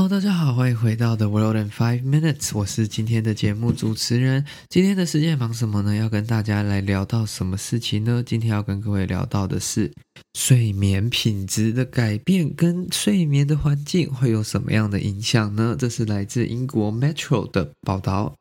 Hello，大家好，欢迎回到 The World in Five Minutes，我是今天的节目主持人。今天的世界忙什么呢？要跟大家来聊到什么事情呢？今天要跟各位聊到的是睡眠品质的改变跟睡眠的环境会有什么样的影响呢？这是来自英国 Metro 的报道。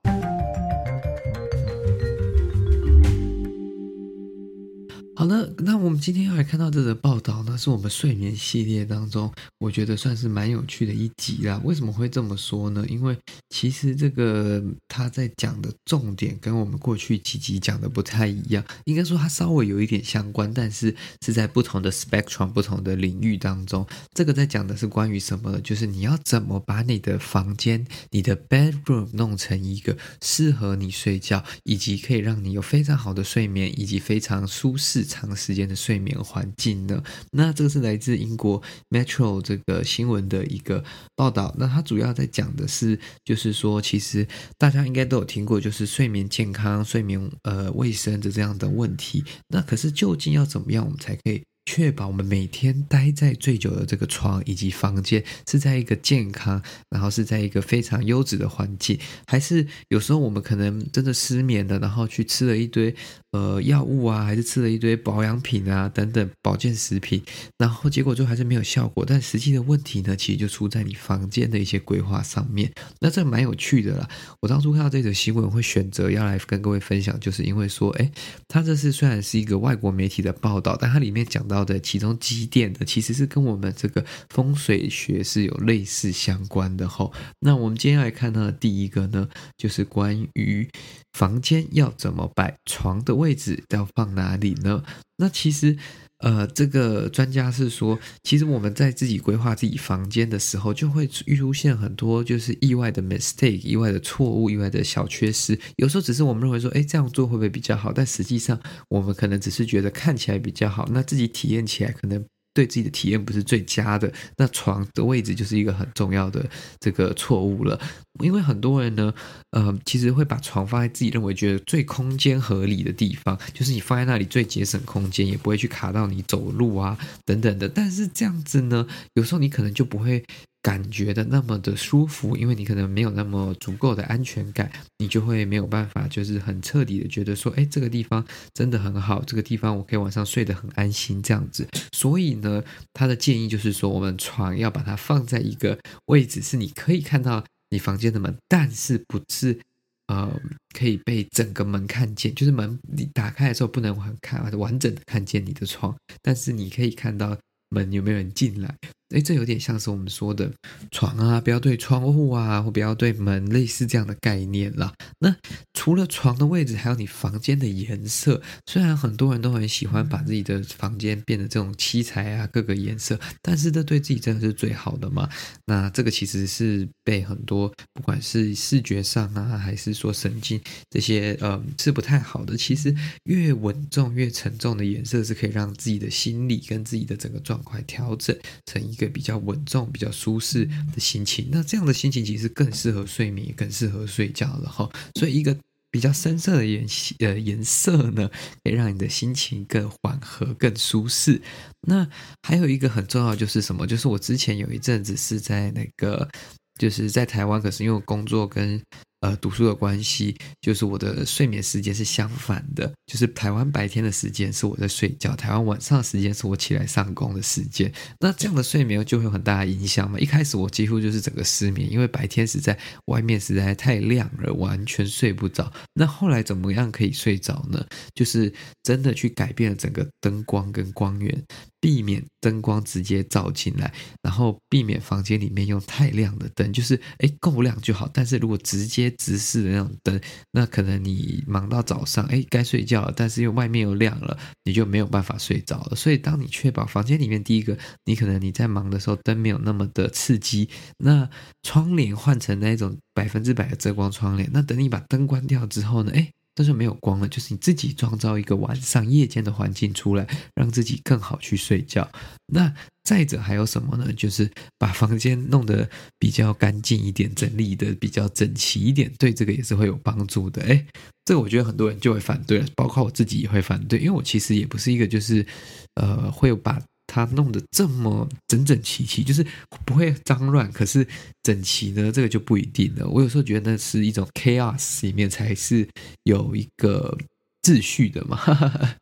好了，那我们今天要来看到这个报道呢，是我们睡眠系列当中，我觉得算是蛮有趣的一集啦。为什么会这么说呢？因为其实这个他在讲的重点跟我们过去几集讲的不太一样，应该说它稍微有一点相关，但是是在不同的 spectrum、不同的领域当中。这个在讲的是关于什么呢？就是你要怎么把你的房间、你的 bedroom 弄成一个适合你睡觉，以及可以让你有非常好的睡眠，以及非常舒适。长时间的睡眠环境呢？那这个是来自英国 Metro 这个新闻的一个报道。那它主要在讲的是，就是说，其实大家应该都有听过，就是睡眠健康、睡眠呃卫生的这样的问题。那可是究竟要怎么样，我们才可以？确保我们每天待在最久的这个床以及房间是在一个健康，然后是在一个非常优质的环境，还是有时候我们可能真的失眠了，然后去吃了一堆呃药物啊，还是吃了一堆保养品啊等等保健食品，然后结果就还是没有效果。但实际的问题呢，其实就出在你房间的一些规划上面。那这蛮有趣的啦。我当初看到这则新闻会选择要来跟各位分享，就是因为说，哎，它这是虽然是一个外国媒体的报道，但它里面讲到。的其中几点的，其实是跟我们这个风水学是有类似相关的吼。那我们今天来看到的第一个呢，就是关于房间要怎么摆，床的位位置要放哪里呢？那其实，呃，这个专家是说，其实我们在自己规划自己房间的时候，就会出现很多就是意外的 mistake、意外的错误、意外的小缺失。有时候只是我们认为说，哎，这样做会不会比较好？但实际上，我们可能只是觉得看起来比较好，那自己体验起来可能。对自己的体验不是最佳的，那床的位置就是一个很重要的这个错误了。因为很多人呢，呃，其实会把床放在自己认为觉得最空间合理的地方，就是你放在那里最节省空间，也不会去卡到你走路啊等等的。但是这样子呢，有时候你可能就不会。感觉的那么的舒服，因为你可能没有那么足够的安全感，你就会没有办法，就是很彻底的觉得说，哎，这个地方真的很好，这个地方我可以晚上睡得很安心这样子。所以呢，他的建议就是说，我们床要把它放在一个位置，是你可以看到你房间的门，但是不是呃可以被整个门看见，就是门你打开的时候不能很看完整的看见你的床，但是你可以看到门有没有人进来。诶，这有点像是我们说的床啊，不要对窗户啊，或不要对门，类似这样的概念啦。那除了床的位置，还有你房间的颜色。虽然很多人都很喜欢把自己的房间变得这种七彩啊，各个颜色，但是这对自己真的是最好的吗？那这个其实是被很多不管是视觉上啊，还是说神经这些，呃，是不太好的。其实越稳重、越沉重的颜色，是可以让自己的心理跟自己的整个状态调整成一。一个比较稳重、比较舒适的心情，那这样的心情其实更适合睡眠，更适合睡觉了哈。所以，一个比较深色的颜呃颜色呢，可以让你的心情更缓和、更舒适。那还有一个很重要就是什么？就是我之前有一阵子是在那个，就是在台湾，可是因为工作跟呃，读书的关系，就是我的睡眠时间是相反的，就是台湾白天的时间是我在睡觉，台湾晚上的时间是我起来上工的时间。那这样的睡眠就会有很大的影响嘛。一开始我几乎就是整个失眠，因为白天实在外面实在太亮了，完全睡不着。那后来怎么样可以睡着呢？就是真的去改变了整个灯光跟光源。避免灯光直接照进来，然后避免房间里面用太亮的灯，就是诶够亮就好。但是如果直接直视的那种灯，那可能你忙到早上，哎该睡觉了，但是又外面又亮了，你就没有办法睡着了。所以当你确保房间里面第一个，你可能你在忙的时候灯没有那么的刺激，那窗帘换成那种百分之百的遮光窗帘，那等你把灯关掉之后呢，哎但是没有光了，就是你自己创造一个晚上夜间的环境出来，让自己更好去睡觉。那再者还有什么呢？就是把房间弄得比较干净一点，整理的比较整齐一点，对这个也是会有帮助的。诶，这个我觉得很多人就会反对了，包括我自己也会反对，因为我其实也不是一个就是呃会把它弄得这么整整齐齐，就是不会脏乱，可是整齐呢，这个就不一定了。我有时候觉得那是一种 chaos 里面才是有一个秩序的嘛。哈哈哈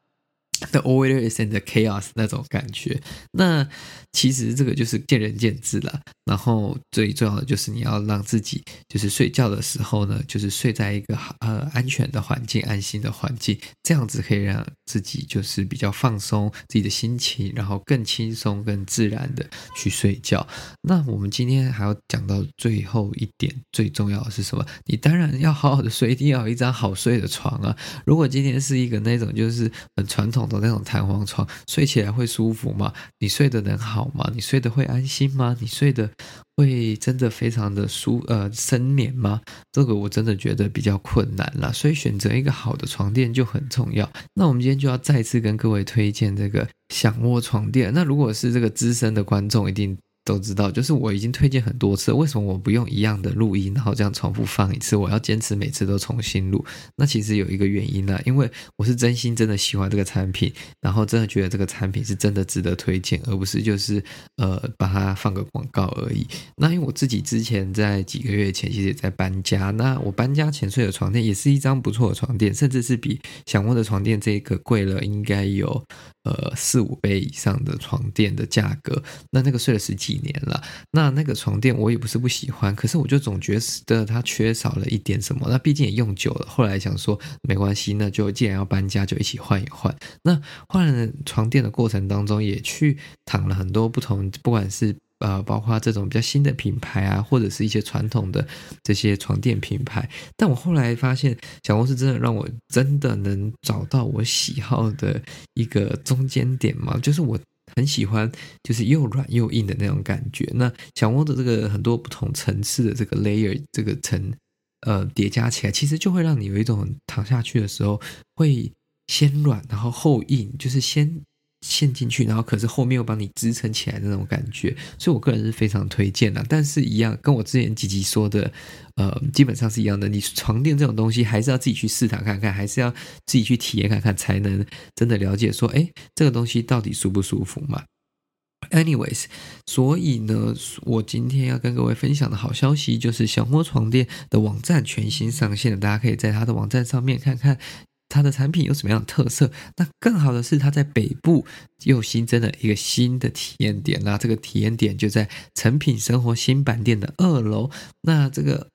The order is in the chaos 那种感觉，那其实这个就是见仁见智了。然后最重要的就是你要让自己，就是睡觉的时候呢，就是睡在一个呃安全的环境、安心的环境，这样子可以让自己就是比较放松自己的心情，然后更轻松、更自然的去睡觉。那我们今天还要讲到最后一点，最重要的是什么？你当然要好好的睡，一定要有一张好睡的床啊。如果今天是一个那种就是很传统。的那种弹簧床，睡起来会舒服吗？你睡得能好吗？你睡得会安心吗？你睡得会真的非常的舒呃深眠吗？这个我真的觉得比较困难了，所以选择一个好的床垫就很重要。那我们今天就要再次跟各位推荐这个享卧床垫。那如果是这个资深的观众，一定。都知道，就是我已经推荐很多次，为什么我不用一样的录音，然后这样重复放一次？我要坚持每次都重新录。那其实有一个原因呢，因为我是真心真的喜欢这个产品，然后真的觉得这个产品是真的值得推荐，而不是就是呃把它放个广告而已。那因为我自己之前在几个月前其实也在搬家，那我搬家前睡的床垫也是一张不错的床垫，甚至是比享窝的床垫这个贵了应该有呃四五倍以上的床垫的价格。那那个睡了十几年了，那那个床垫我也不是不喜欢，可是我就总觉得它缺少了一点什么。那毕竟也用久了，后来想说没关系，那就既然要搬家，就一起换一换。那换了床垫的过程当中，也去躺了很多不同，不管是呃，包括这种比较新的品牌啊，或者是一些传统的这些床垫品牌。但我后来发现，享窝是真的让我真的能找到我喜好的一个中间点嘛，就是我。很喜欢，就是又软又硬的那种感觉。那小窝的这个很多不同层次的这个 layer，这个层呃叠加起来，其实就会让你有一种躺下去的时候会先软，然后后硬，就是先。陷进去，然后可是后面又帮你支撑起来的那种感觉，所以我个人是非常推荐的。但是，一样跟我之前几集说的，呃，基本上是一样的。你床垫这种东西，还是要自己去试躺看看，还是要自己去体验看看，才能真的了解说，哎，这个东西到底舒不舒服嘛？Anyways，所以呢，我今天要跟各位分享的好消息就是，小窝床垫的网站全新上线了，大家可以在它的网站上面看看。它的产品有什么样的特色？那更好的是，它在北部又新增了一个新的体验点。那这个体验点就在成品生活新版店的二楼。那这个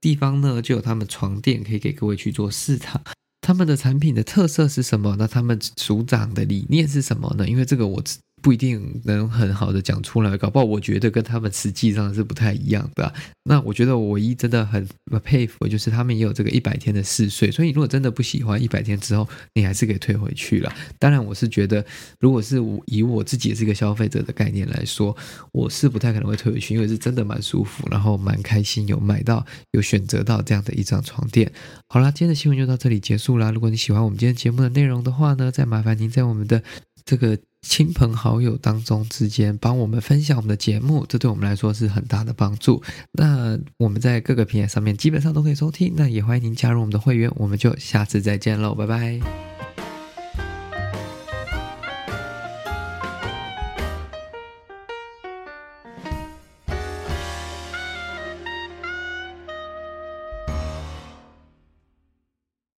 地方呢，就有他们床垫可以给各位去做试躺。他们的产品的特色是什么？那他们组长的理念是什么呢？因为这个我。不一定能很好的讲出来，搞不好我觉得跟他们实际上是不太一样的。那我觉得我唯一真的很佩服，就是他们也有这个一百天的试睡，所以如果真的不喜欢，一百天之后你还是可以退回去了。当然，我是觉得，如果是我以我自己也是一个消费者的概念来说，我是不太可能会退回去，因为是真的蛮舒服，然后蛮开心，有买到有选择到这样的一张床垫。好啦，今天的新闻就到这里结束啦。如果你喜欢我们今天节目的内容的话呢，再麻烦您在我们的这个。亲朋好友当中之间帮我们分享我们的节目，这对我们来说是很大的帮助。那我们在各个平台上面基本上都可以收听，那也欢迎您加入我们的会员，我们就下次再见喽，拜拜。